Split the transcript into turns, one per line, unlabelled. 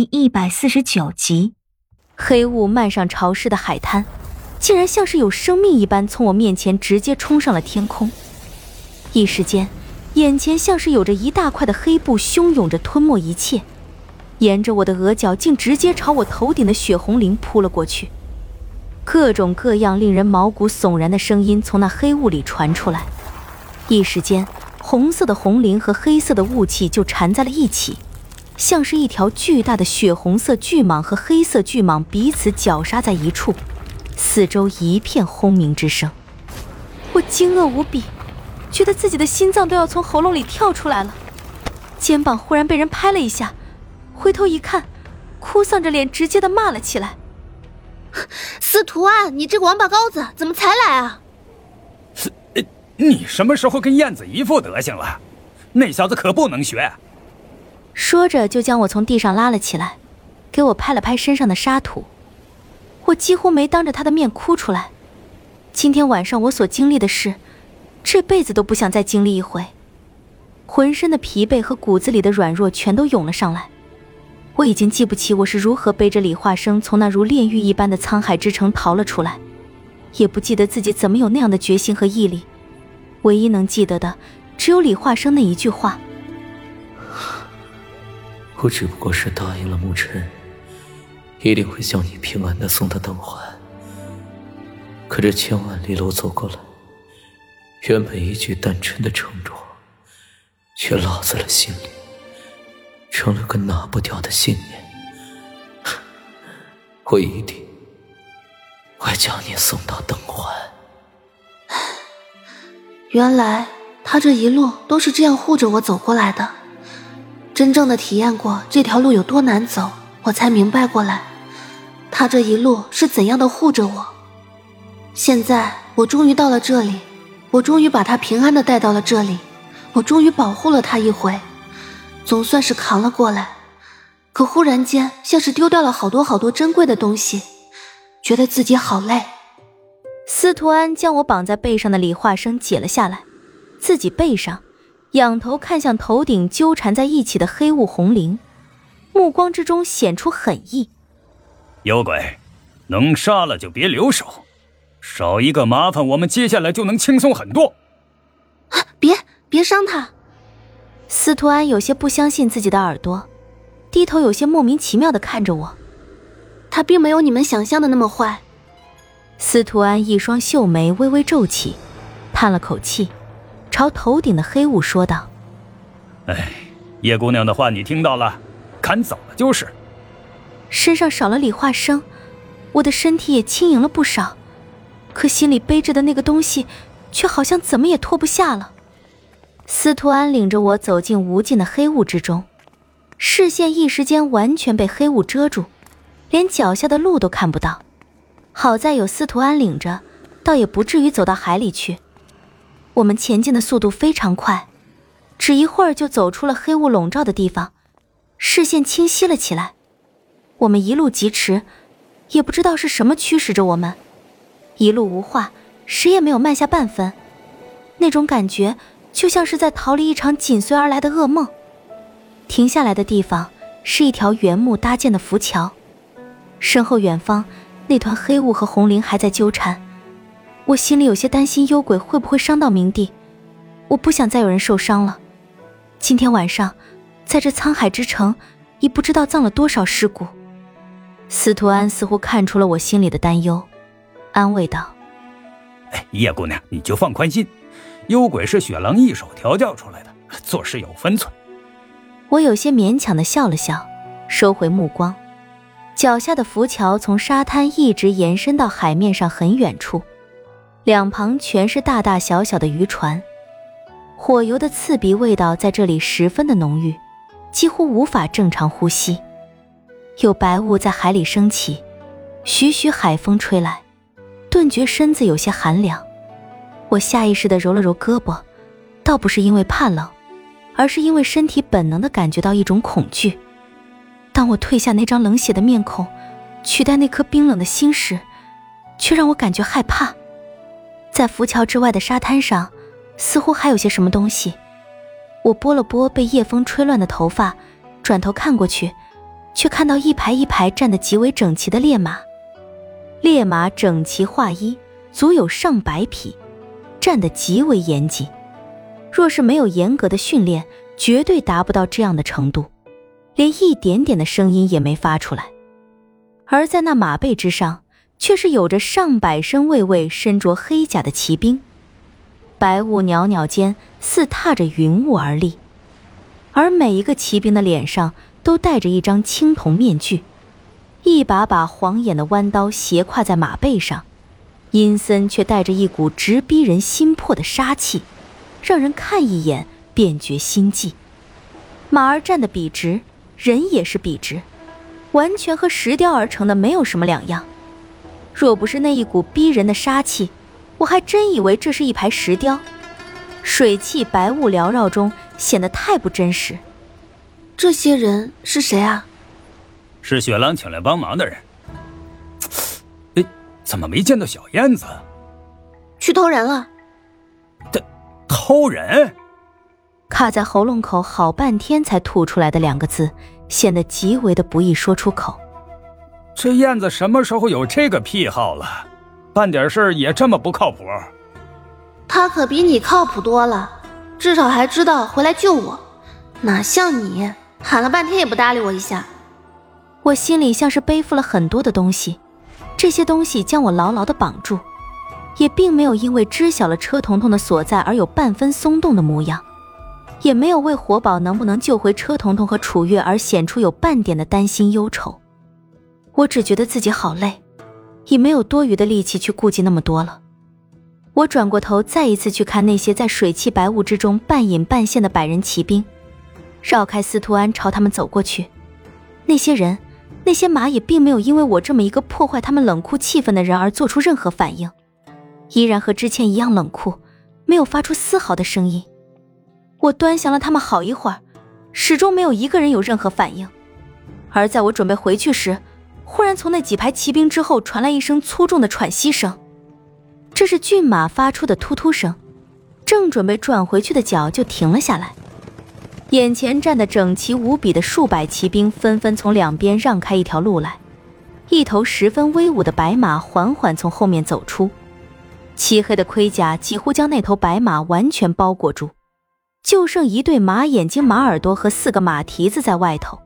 第一百四十九集，
黑雾漫上潮湿的海滩，竟然像是有生命一般，从我面前直接冲上了天空。一时间，眼前像是有着一大块的黑布汹涌着吞没一切，沿着我的额角，竟直接朝我头顶的血红鳞扑了过去。各种各样令人毛骨悚然的声音从那黑雾里传出来，一时间，红色的红鳞和黑色的雾气就缠在了一起。像是一条巨大的血红色巨蟒和黑色巨蟒彼此绞杀在一处，四周一片轰鸣之声。我惊愕无比，觉得自己的心脏都要从喉咙里跳出来了。肩膀忽然被人拍了一下，回头一看，哭丧着脸直接的骂了起来：“
司徒安，你这个王八羔子，怎么才来啊？”“
你什么时候跟燕子一副德行了？那小子可不能学。”
说着，就将我从地上拉了起来，给我拍了拍身上的沙土。我几乎没当着他的面哭出来。今天晚上我所经历的事，这辈子都不想再经历一回。浑身的疲惫和骨子里的软弱全都涌了上来。我已经记不起我是如何背着李化生从那如炼狱一般的沧海之城逃了出来，也不记得自己怎么有那样的决心和毅力。唯一能记得的，只有李化生那一句话。
我只不过是答应了沐尘，一定会将你平安的送到灯环。可这千万里路走过来，原本一句单纯的承诺，却落在了心里，成了个拿不掉的信念。我一定会将你送到灯环。
原来他这一路都是这样护着我走过来的。真正的体验过这条路有多难走，我才明白过来，他这一路是怎样的护着我。现在我终于到了这里，我终于把他平安的带到了这里，我终于保护了他一回，总算是扛了过来。可忽然间，像是丢掉了好多好多珍贵的东西，觉得自己好累。
司徒安将我绑在背上的李化生解了下来，自己背上。仰头看向头顶纠缠在一起的黑雾红绫，目光之中显出狠意。
妖怪，能杀了就别留手，少一个麻烦，我们接下来就能轻松很多。
啊别别伤他！
司徒安有些不相信自己的耳朵，低头有些莫名其妙的看着我。
他并没有你们想象的那么坏。
司徒安一双秀眉微微皱起，叹了口气。朝头顶的黑雾说道：“
哎，叶姑娘的话你听到了，赶走了就是。
身上少了李化生，我的身体也轻盈了不少，可心里背着的那个东西，却好像怎么也脱不下了。”司徒安领着我走进无尽的黑雾之中，视线一时间完全被黑雾遮住，连脚下的路都看不到。好在有司徒安领着，倒也不至于走到海里去。我们前进的速度非常快，只一会儿就走出了黑雾笼罩的地方，视线清晰了起来。我们一路疾驰，也不知道是什么驱使着我们，一路无话，谁也没有慢下半分。那种感觉就像是在逃离一场紧随而来的噩梦。停下来的地方是一条原木搭建的浮桥，身后远方那团黑雾和红绫还在纠缠。我心里有些担心，幽鬼会不会伤到明帝？我不想再有人受伤了。今天晚上，在这沧海之城，已不知道葬了多少尸骨。司徒安似乎看出了我心里的担忧，安慰道：“
哎，叶姑娘，你就放宽心，幽鬼是雪狼一手调教出来的，做事有分寸。”
我有些勉强的笑了笑，收回目光。脚下的浮桥从沙滩一直延伸到海面上很远处。两旁全是大大小小的渔船，火油的刺鼻味道在这里十分的浓郁，几乎无法正常呼吸。有白雾在海里升起，徐徐海风吹来，顿觉身子有些寒凉。我下意识地揉了揉胳膊，倒不是因为怕冷，而是因为身体本能地感觉到一种恐惧。当我褪下那张冷血的面孔，取代那颗冰冷的心时，却让我感觉害怕。在浮桥之外的沙滩上，似乎还有些什么东西。我拨了拨被夜风吹乱的头发，转头看过去，却看到一排一排站得极为整齐的烈马。烈马整齐划一，足有上百匹，站得极为严谨。若是没有严格的训练，绝对达不到这样的程度，连一点点的声音也没发出来。而在那马背之上，却是有着上百身卫卫身着黑甲的骑兵，白雾袅袅间似踏着云雾而立，而每一个骑兵的脸上都戴着一张青铜面具。一把把晃眼的弯刀斜挎在马背上，阴森却带着一股直逼人心魄的杀气，让人看一眼便觉心悸。马儿站得笔直，人也是笔直，完全和石雕而成的没有什么两样。若不是那一股逼人的杀气，我还真以为这是一排石雕。水汽白雾缭绕中，显得太不真实。
这些人是谁啊？
是雪狼请来帮忙的人。哎，怎么没见到小燕子？
去偷人了。
偷偷人？
卡在喉咙口好半天才吐出来的两个字，显得极为的不易说出口。
这燕子什么时候有这个癖好了？办点事也这么不靠谱？
他可比你靠谱多了，至少还知道回来救我，哪像你喊了半天也不搭理我一下。
我心里像是背负了很多的东西，这些东西将我牢牢的绑住，也并没有因为知晓了车彤彤的所在而有半分松动的模样，也没有为活宝能不能救回车彤彤和楚月而显出有半点的担心忧愁。我只觉得自己好累，已没有多余的力气去顾及那么多了。我转过头，再一次去看那些在水汽白雾之中半隐半现的百人骑兵，绕开司徒安，朝他们走过去。那些人。那些马也并没有因为我这么一个破坏他们冷酷气氛的人而做出任何反应，依然和之前一样冷酷，没有发出丝毫的声音。我端详了他们好一会儿，始终没有一个人有任何反应。而在我准备回去时，忽然从那几排骑兵之后传来一声粗重的喘息声，这是骏马发出的突突声。正准备转回去的脚就停了下来。眼前站得整齐无比的数百骑兵纷纷从两边让开一条路来，一头十分威武的白马缓缓从后面走出，漆黑的盔甲几乎将那头白马完全包裹住，就剩一对马眼睛、马耳朵和四个马蹄子在外头。